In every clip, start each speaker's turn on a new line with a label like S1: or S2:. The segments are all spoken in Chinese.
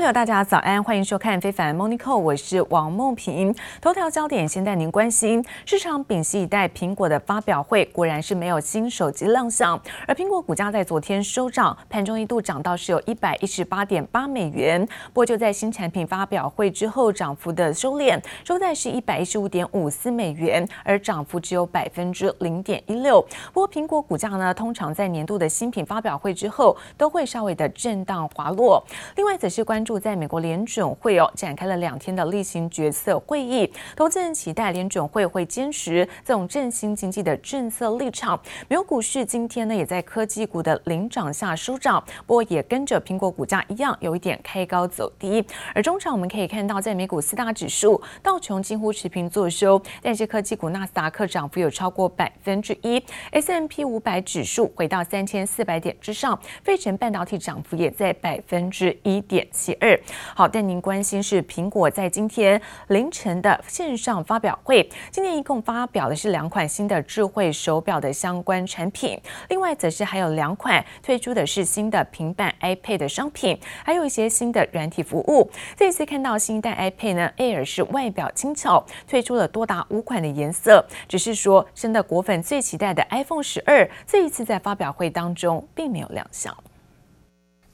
S1: 朋友，大家早安，欢迎收看《非凡 Monico》，我是王梦萍。头条焦点先带您关心，市场屏息以待苹果的发表会，果然是没有新手机亮相。而苹果股价在昨天收涨，盘中一度涨到是有一百一十八点八美元。不过就在新产品发表会之后，涨幅的收敛，收在是一百一十五点五四美元，而涨幅只有百分之零点一六。不过苹果股价呢，通常在年度的新品发表会之后，都会稍微的震荡滑落。另外则是关。注注在美国联准会哦展开了两天的例行决策会议，投资人期待联准会会坚持这种振兴经济的政策立场。美国股市今天呢也在科技股的领涨下收涨，不过也跟着苹果股价一样有一点开高走低。而中场我们可以看到，在美股四大指数道琼几乎持平作收，但是科技股纳斯达克涨幅有超过百分之一，S M P 五百指数回到三千四百点之上，费城半导体涨幅也在百分之一点七。二好，但您关心是苹果在今天凌晨的线上发表会，今年一共发表的是两款新的智慧手表的相关产品，另外则是还有两款推出的是新的平板 iPad 的商品，还有一些新的软体服务。这一次看到新一代 iPad 呢，Air 是外表轻巧，推出了多达五款的颜色，只是说真的果粉最期待的 iPhone 十二，这一次在发表会当中并没有亮相。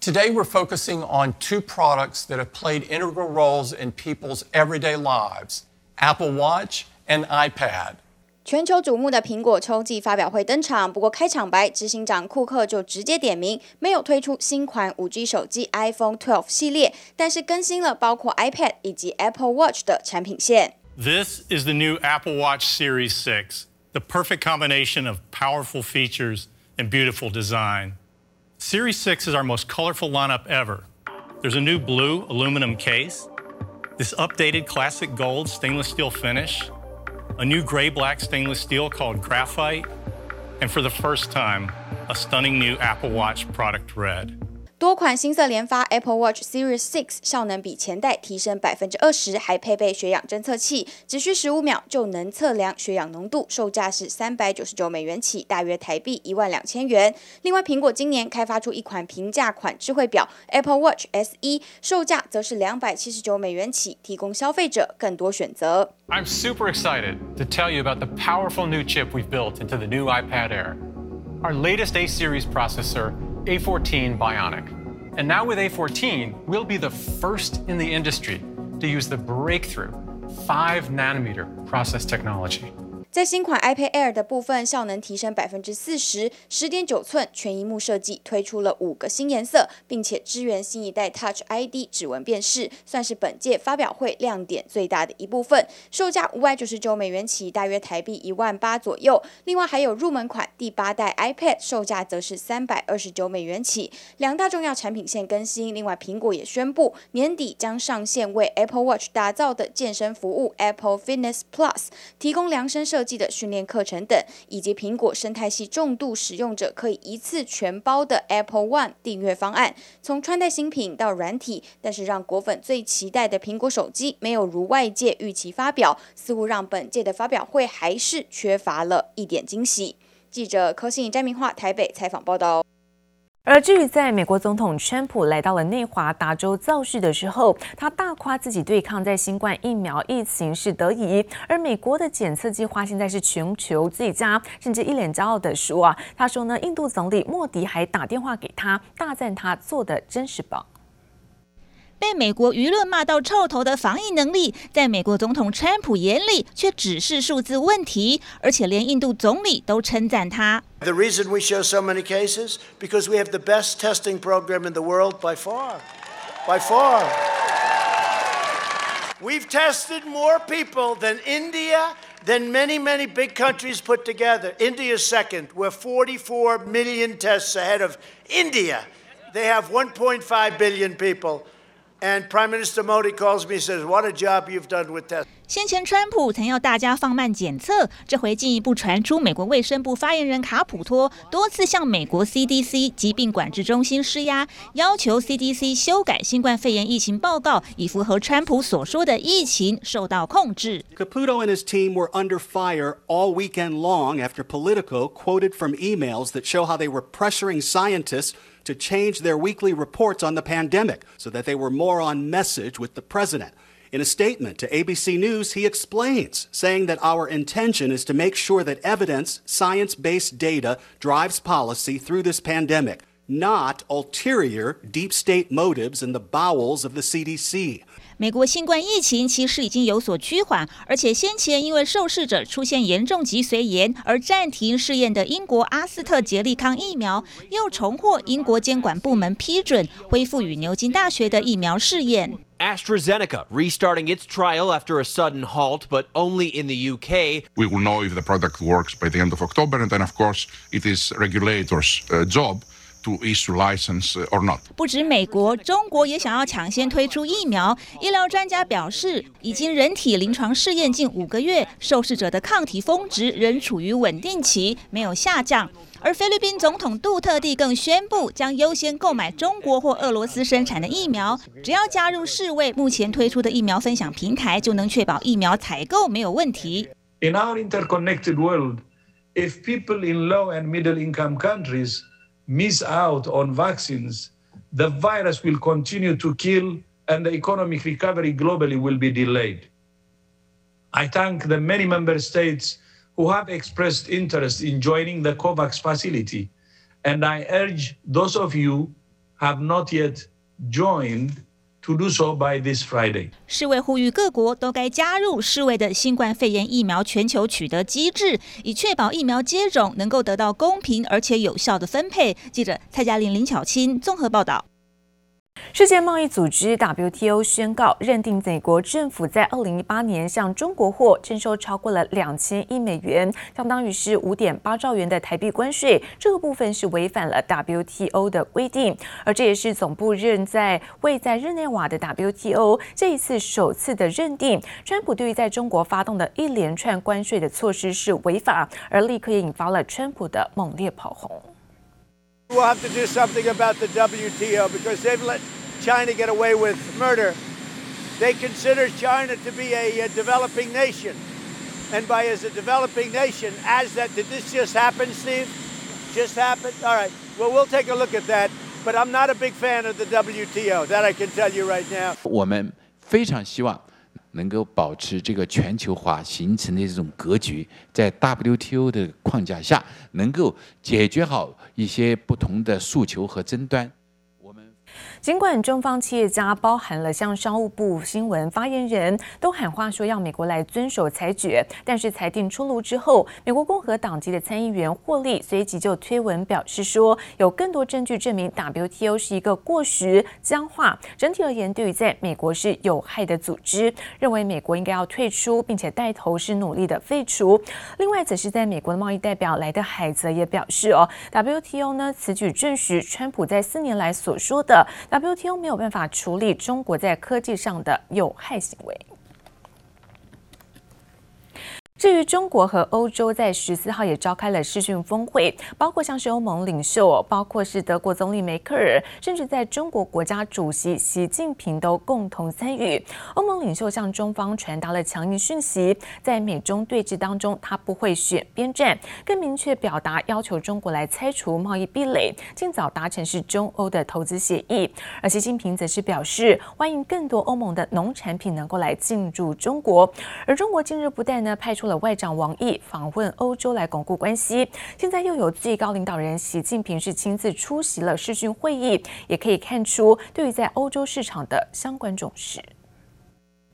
S2: Today, we're focusing on two products that have played integral roles in people's everyday lives Apple Watch and iPad.
S3: 全球瞩目的苹果秋季发表会登场，不过开场白，执行长库克就直接点名，没有推出新款 5G 手机 iPhone 12系列，但是更新了包括 iPad 以及 Apple Watch 的产品线。
S4: This is the new Apple Watch Series 6, the perfect combination of powerful features and beautiful design. Series 6 is our most colorful lineup ever. There's a new blue aluminum case, this updated classic gold stainless steel finish, a new gray black stainless steel called graphite, and for the first time, a stunning new Apple Watch product red.
S3: 多款新色连发 Apple Watch Series 6效能比前代提升百分之二十，还配备血氧侦测器，只需十五秒就能测量血氧浓度，售价是三百九十九美元起，大约台币一万两千元。另外，苹果今年开发出一款平价款智慧表 Apple Watch SE，售价则是两百七十九美元起，提供消费者更多选择。
S5: I'm super excited to tell you about the powerful new chip we've built into the new iPad Air. Our latest A series processor. A14 Bionic. And now with A14, we'll be the first in the industry to use the breakthrough 5 nanometer process technology.
S3: 在新款 iPad Air 的部分，效能提升百分之四十，十点九寸全萤幕设计，推出了五个新颜色，并且支援新一代 Touch ID 指纹辨识，算是本届发表会亮点最大的一部分。售价五百九十九美元起，大约台币一万八左右。另外还有入门款第八代 iPad，售价则是三百二十九美元起。两大重要产品线更新。另外，苹果也宣布年底将上线为 Apple Watch 打造的健身服务 Apple Fitness Plus，提供量身设计。的训练课程等，以及苹果生态系重度使用者可以一次全包的 Apple One 订阅方案，从穿戴新品到软体，但是让果粉最期待的苹果手机没有如外界预期发表，似乎让本届的发表会还是缺乏了一点惊喜。记者柯信詹明化台北采访报道。
S1: 而至于在美国总统川普来到了内华达州造势的时候，他大夸自己对抗在新冠疫苗疫情是得宜，而美国的检测计划现在是全球最佳，甚至一脸骄傲的说啊，他说呢，印度总理莫迪还打电话给他，大赞他做的真是棒。
S6: 被美国舆论骂到臭头的防疫能力，在美国总统川普眼里却只是数字问题，而且连印度总理都称赞他。
S7: The reason we show so many cases because we have the best testing program in the world by far, by far. We've tested more people than India, than many, many big countries put together. India is second. We're 44 million tests ahead of India. They have 1.5 billion people. And Prime Minister Modi calls me, says, "What a job you've done with that."
S6: 先前川普曾要大家放慢检测，这回进一步传出美国卫生部发言人卡普托多次向美国 CDC 疾病管制中心施压，要求 CDC 修改新冠肺炎疫情报告，以符合川普所说的疫情受到控制。
S8: Caputo and his team were under fire all weekend long after Politico quoted from emails that show how they were pressuring scientists to change their weekly reports on the pandemic so that they were more on message with the president. In a statement to ABC News, he explains, saying that our intention is to make sure that evidence, science based data drives policy through this pandemic, not ulterior deep state motives in the bowels of the CDC.
S6: 美国新冠疫情其实已经有所趋缓，而且先前因为受试者出现严重脊髓炎而暂停试验的英国阿斯特捷利康疫苗，又重获英国监管部门批准，恢复与牛津大学的疫苗试验。
S9: AstraZeneca restarting its trial after a sudden halt, but only in the UK.
S10: We will know if the product works by the end of October, and then, of course, it is regulators' uh, job to issue license or not.
S6: 不止美国，中国也想要抢先推出疫苗。医疗专家表示，已经人体临床试验近五个月，受试者的抗体峰值仍处于稳定期，没有下降。而菲律宾总统杜特地更宣布，将优先购买中国或俄罗斯生产的疫苗，只要加入世卫目前推出的疫苗分享平台，就能确保疫苗采购没有问题。
S11: In our interconnected world, if people in low and middle income countries miss out on vaccines, the virus will continue to kill and the economic recovery globally will be delayed. I thank the many member states who have expressed interest in joining the COVAX facility, and I urge those of you have not yet joined to do so by this Friday.
S6: 世卫呼吁各国都该加入世卫的新冠肺炎疫苗全球取得机制，以确保疫苗接种能够得到公平而且有效的分配。记者蔡嘉玲、林巧清综合报道。
S1: 世界贸易组织 WTO 宣告认定美国政府在二零一八年向中国货征收超过了两千亿美元，相当于是五点八兆元的台币关税，这个部分是违反了 WTO 的规定，而这也是总部认在位在日内瓦的 WTO 这一次首次的认定，川普对于在中国发动的一连串关税的措施是违法，而立刻也引发了川普的猛烈炮轰。
S7: We'll have to do something about the WTO because they've let China get away with murder. They consider China to be a, a developing nation. And by as a developing nation, as that, did this just happen, Steve? Just happened? All right. Well, we'll take a look at that. But I'm not a big fan of the WTO. That I can tell you right now.
S12: 我们非常希望 能够保持这个全球化形成的这种格局，在 WTO 的框架下，能够解决好一些不同的诉求和争端。
S1: 我们尽管中方企业家包含了像商务部新闻发言人都喊话说要美国来遵守裁决，但是裁定出炉之后，美国共和党籍的参议员霍利随即就推文表示说，有更多证据证明 WTO 是一个过时、僵化，整体而言对于在美国是有害的组织，认为美国应该要退出，并且带头是努力的废除。另外，则是在美国的贸易代表莱德海泽也表示哦，WTO 呢此举证实川普在四年来所说的。WTO 没有办法处理中国在科技上的有害行为。至于中国和欧洲在十四号也召开了视讯峰会，包括像是欧盟领袖，包括是德国总理梅克尔，甚至在中国国家主席习近平都共同参与。欧盟领袖向中方传达了强硬讯息，在美中对峙当中，他不会选边站，更明确表达要求中国来拆除贸易壁垒，尽早达成是中欧的投资协议。而习近平则是表示，欢迎更多欧盟的农产品能够来进入中国。而中国近日不但呢派出了外长王毅访问欧洲来巩固关系，现在又有最高领导人习近平是亲自出席了视讯会议，也可以看出对于在欧洲市场的相关重视。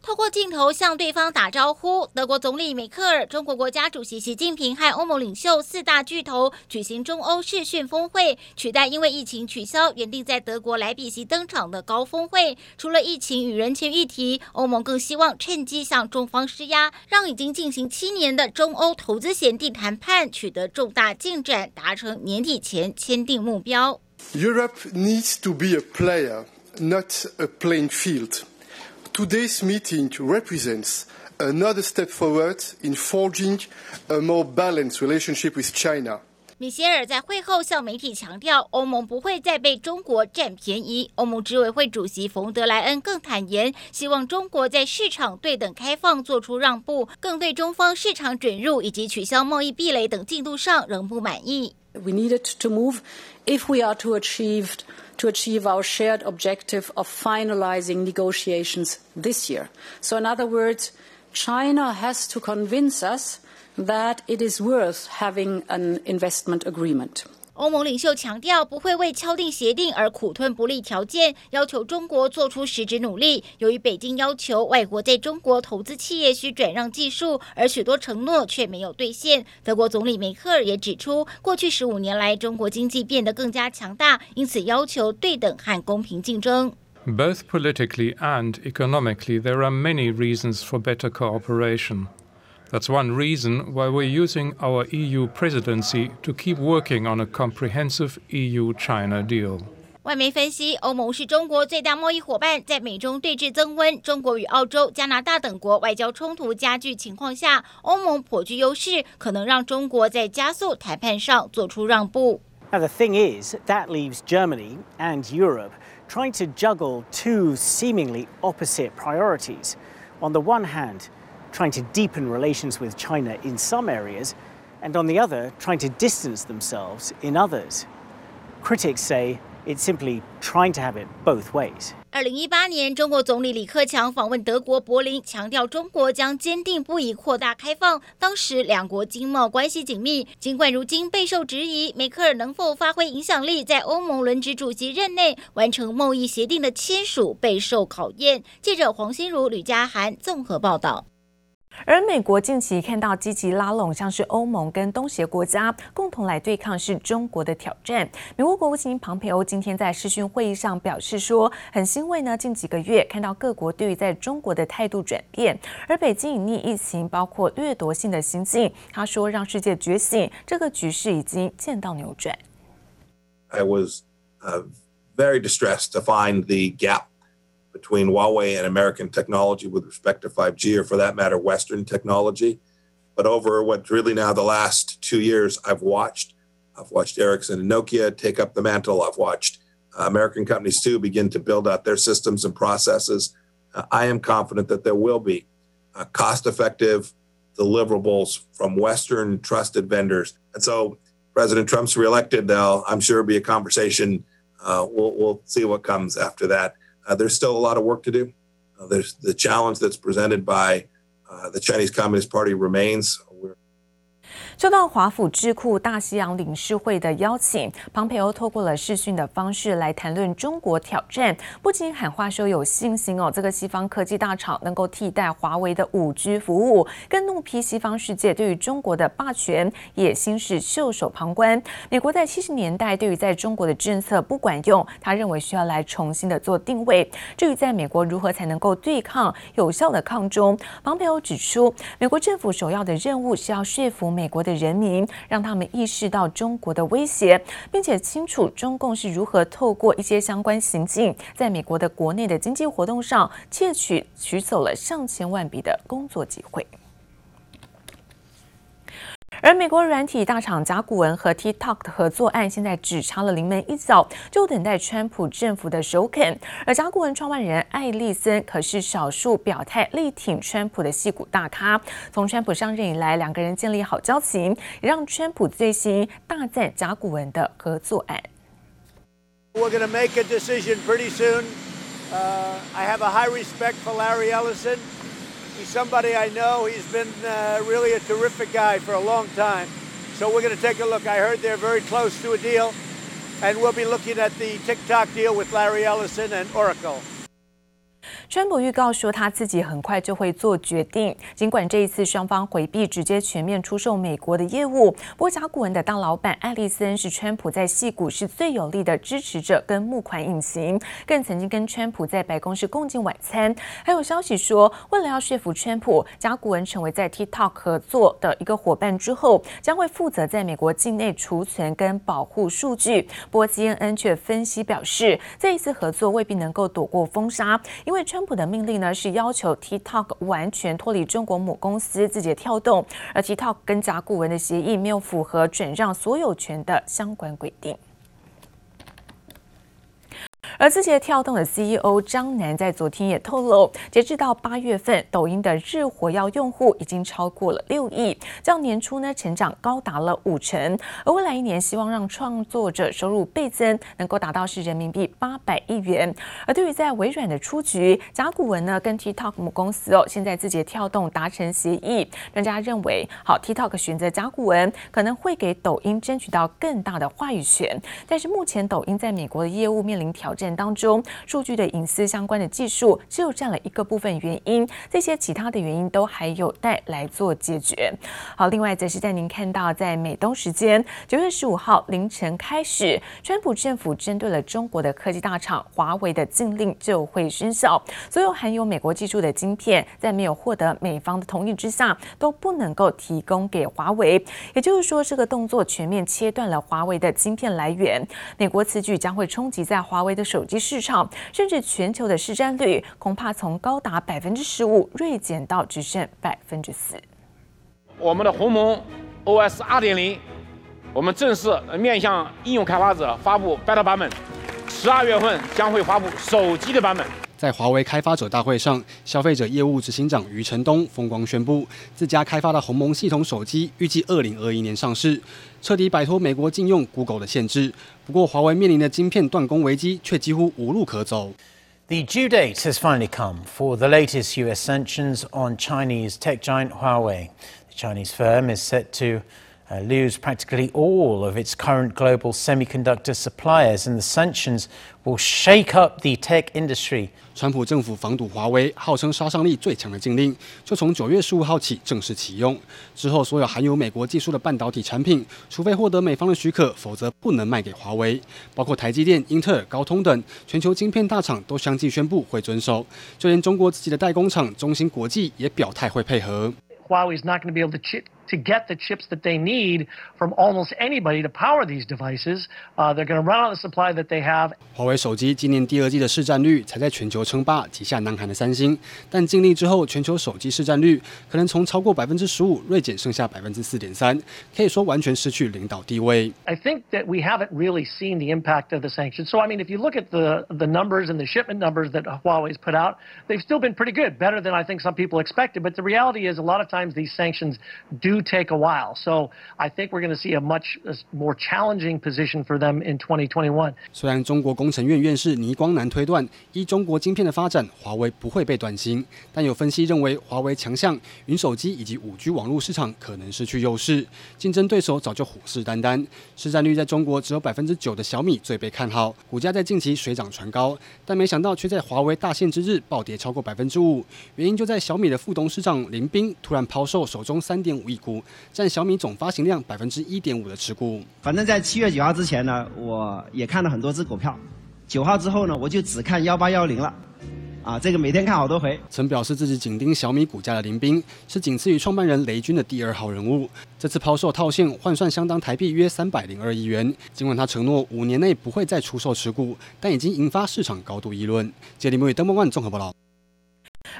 S13: 透过镜头向对方打招呼，德国总理梅克尔、中国国家主席习近平和欧盟领袖四大巨头举行中欧视讯峰会，取代因为疫情取消原定在德国莱比锡登场的高峰会。除了疫情与人权议题，欧盟更希望趁机向中方施压，让已经进行七年的中欧投资协定谈判取得重大进展，达成年底前签订目标。
S14: Europe needs to be a player, not a playing field. Today's meeting represents another step forward in forging a more balanced relationship with China.
S13: 米歇尔在会后向媒体强调，欧盟不会再被中国占便宜。欧盟执委会主席冯德莱恩更坦言，希望中国在市场对等开放做出让步，更对中方市场准入以及取消贸易壁垒等进度上仍不满意。
S15: We needed to move if we are to achieve to achieve our shared objective of finalizing negotiations this year. So, in other words, China has to convince us that it is worth having an investment agreement.
S13: 欧盟领袖强调，不会为敲定协定而苦吞不利条件，要求中国做出实质努力。由于北京要求外国在中国投资企业需转让技术，而许多承诺却没有兑现。德国总理梅克尔也指出，过去十五年来，中国经济变得更加强大，因此要求对等和公平竞争。
S16: Both politically and economically, there are many reasons for better cooperation. That's one reason why we're using our EU presidency to keep working on a comprehensive EU-China deal.
S13: 外媒分析，欧盟是中国最大贸易伙伴，在美中对峙增温、中国与澳洲、加拿大等国外交冲突加剧情况下，欧盟颇具优势，可能让中国在加速谈判上做出让步。
S17: Now the thing is, that leaves Germany and Europe trying to juggle two seemingly opposite priorities. On the one hand, trying to deepen relations with China in some areas, and on the other, trying to distance themselves in others. Critics say it's simply trying to have it both ways.
S13: 二零一八年，中国总理李克强访问德国柏林，强调中国将坚定不移扩大开放。当时两国经贸关系紧密，尽管如今备受质疑，梅克尔能否发挥影响力，在欧盟轮值主席任内完成贸易协定的签署备受考验。记者黄心如、吕嘉涵综合报道。
S1: 而美国近期看到积极拉拢，像是欧盟跟东协国家共同来对抗是中国的挑战。美国国务卿庞培欧今天在视讯会议上表示说，很欣慰呢，近几个月看到各国对于在中国的态度转变，而北京隐匿疫情，包括掠夺性的行径，他说让世界觉醒，这个局势已经见到扭转。
S18: I was very distressed to find the gap. Between Huawei and American technology with respect to 5G, or for that matter, Western technology. But over what's really now the last two years, I've watched. I've watched Ericsson and Nokia take up the mantle. I've watched uh, American companies too begin to build out their systems and processes. Uh, I am confident that there will be uh, cost effective deliverables from Western trusted vendors. And so President Trump's reelected, there'll, I'm sure, be a conversation. Uh, we'll, we'll see what comes after that. Uh, there's still a lot of work to do. Uh, there's the challenge that's presented by uh, the Chinese Communist Party remains.
S1: 受到华府智库大西洋理事会的邀请，庞培欧透过了视讯的方式来谈论中国挑战，不仅喊话说有信心哦，这个西方科技大厂能够替代华为的五 G 服务，更怒批西方世界对于中国的霸权野心是袖手旁观。美国在七十年代对于在中国的政策不管用，他认为需要来重新的做定位。至于在美国如何才能够对抗有效的抗中，庞培欧指出，美国政府首要的任务是要说服美国的。人民让他们意识到中国的威胁，并且清楚中共是如何透过一些相关行径，在美国的国内的经济活动上窃取取走了上千万笔的工作机会。而美国软体大厂甲骨文和 TikTok 的合作案，现在只差了临门一脚，就等待川普政府的首肯。而甲骨文创办人艾利森可是少数表态力挺川普的戏骨大咖。从川普上任以来，两个人建立好交情，也让川普最新大赞甲骨文的合作案。
S7: We're going to make a decision pretty soon. Uh, I have a high respect for Larry Ellison. He's somebody I know. He's been uh, really a terrific guy for a long time. So we're going to take a look. I heard they're very close to a deal, and we'll be looking at the TikTok deal with Larry Ellison and Oracle.
S1: 川普预告说，他自己很快就会做决定。尽管这一次双方回避直接全面出售美国的业务，不过甲骨文的大老板艾利森是川普在矽谷是最有力的支持者跟募款引擎，更曾经跟川普在白宫是共进晚餐。还有消息说，为了要说服川普，甲骨文成为在 TikTok 合作的一个伙伴之后，将会负责在美国境内储存跟保护数据。不过 CNN 却分析表示，这一次合作未必能够躲过封杀，因为川。川普的命令呢，是要求 TikTok 完全脱离中国母公司字节跳动，而 TikTok 跟甲骨文的协议没有符合转让所有权的相关规定。而字节跳动的 CEO 张楠在昨天也透露，截至到八月份，抖音的日活跃用户已经超过了六亿，较年初呢成长高达了五成。而未来一年，希望让创作者收入倍增，能够达到是人民币八百亿元。而对于在微软的出局，甲骨文呢跟 TikTok 母公司哦，现在字节跳动达成协议，专家认为，好 TikTok 选择甲骨文可能会给抖音争取到更大的话语权。但是目前抖音在美国的业务面临挑战当中，数据的隐私相关的技术只有占了一个部分原因，这些其他的原因都还有待来做解决。好，另外则是在您看到在美东时间九月十五号凌晨开始，川普政府针对了中国的科技大厂华为的禁令就会生效，所有含有美国技术的晶片，在没有获得美方的同意之下，都不能够提供给华为。也就是说，这个动作全面切断了华为的晶片来源。美国此举将会冲击在华为的手手机市场，甚至全球的市占率，恐怕从高达百分之十五锐减到只剩百分之四。
S19: 我们的鸿蒙 OS 二点零，我们正式面向应用开发者发布 beta 版本，十二月份将会发布手机的版本。
S20: 在华为开发者大会上，消费者业务执行长余承东风光宣布，自家开发的鸿蒙系统手机预计二零二一年上市，彻底摆脱美国禁用 Google 的限制。不过，华为面临的晶片断供危机却几乎无路可走。
S17: The due date has finally come for the latest U.S. sanctions on Chinese tech giant Huawei. The Chinese firm is set to Uh, lose practically all of its current global semiconductor suppliers, and the sanctions will shake up the tech industry.
S20: 川普政府防堵华为，号称杀伤力最强的禁令，就从九月十五号起正式启用。之后，所有含有美国技术的半导体产品，除非获得美方的许可，否则不能卖给华为。包括台积电、英特尔、高通等全球晶片大厂都相继宣布会遵守，就连中国自己的代工厂中芯国际也表态会配合。
S21: Huawei is not going to be able to chip to get the chips that they need from almost anybody to power these devices. Uh, they're going to run out of the supply that they have.
S20: 华为手机今年第二季的市占率才在全球称霸，挤下南韩的三星。但禁令之后，全球手机市占率可能从超过百分之十五锐减剩下百分之四点三，可以说完全失去领导地位。
S21: I think that we haven't really seen the impact of the sanctions. So I mean, if you look at the the numbers and the shipment numbers that Huawei's put out, they've still been pretty good, better than I think some people expected. But the reality is, a lot of times these sanctions do take a while. So I think we're going to see a much more challenging position for them in 2021.
S20: 虽然中国工程院院士倪光南推断，依中国晶片的发展，华为不会被断芯，但有分析认为，华为强项云手机以及五 G 网络市场可能失去优势，竞争对手早就虎视眈眈。市占率在中国只有百分之九的小米最被看好，股价在近期水涨船高，但没想到却在华为大限之日暴跌超过百分之五，原因就在小米的副董事长林斌突然抛售手中三点五亿股。占小米总发行量百分之一点五的持股。
S22: 反正，在七月九号之前呢，我也看了很多只股票。九号之后呢，我就只看幺八幺零了。啊，这个每天看好多回。
S20: 曾表示自己紧盯小米股价的林斌，是仅次于创办人雷军的第二号人物。这次抛售套现换算相当台币约三百零二亿元。尽管他承诺五年内不会再出售持股，但已经引发市场高度议论。杰里木与登波万综合报道。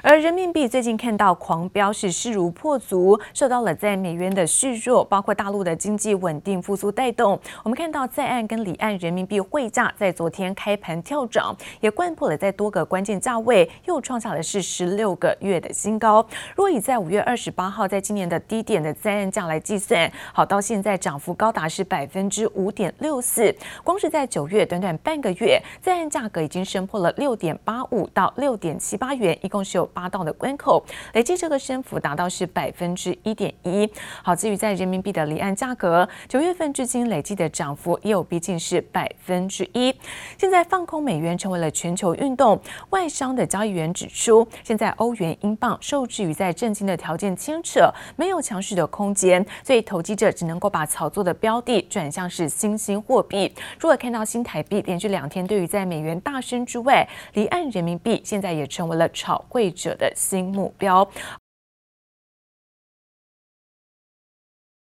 S1: 而人民币最近看到狂飙是势如破竹，受到了在美元的续弱，包括大陆的经济稳定复苏带动。我们看到在岸跟离岸人民币汇价在昨天开盘跳涨，也掼破了在多个关键价位，又创下了是十六个月的新高。若以在五月二十八号在今年的低点的在岸价来计算，好到现在涨幅高达是百分之五点六四。光是在九月短短半个月，在岸价格已经升破了六点八五到六点七八元，一共是。有八道的关口，累计这个升幅达到是百分之一点一。好，至于在人民币的离岸价格，九月份至今累计的涨幅也有逼近是百分之一。现在放空美元成为了全球运动，外商的交易员指出，现在欧元、英镑受制于在震惊的条件牵扯，没有强势的空间，所以投机者只能够把炒作的标的转向是新兴货币。如果看到新台币连续两天对于在美元大升之外，离岸人民币现在也成为了炒贵者的新目标。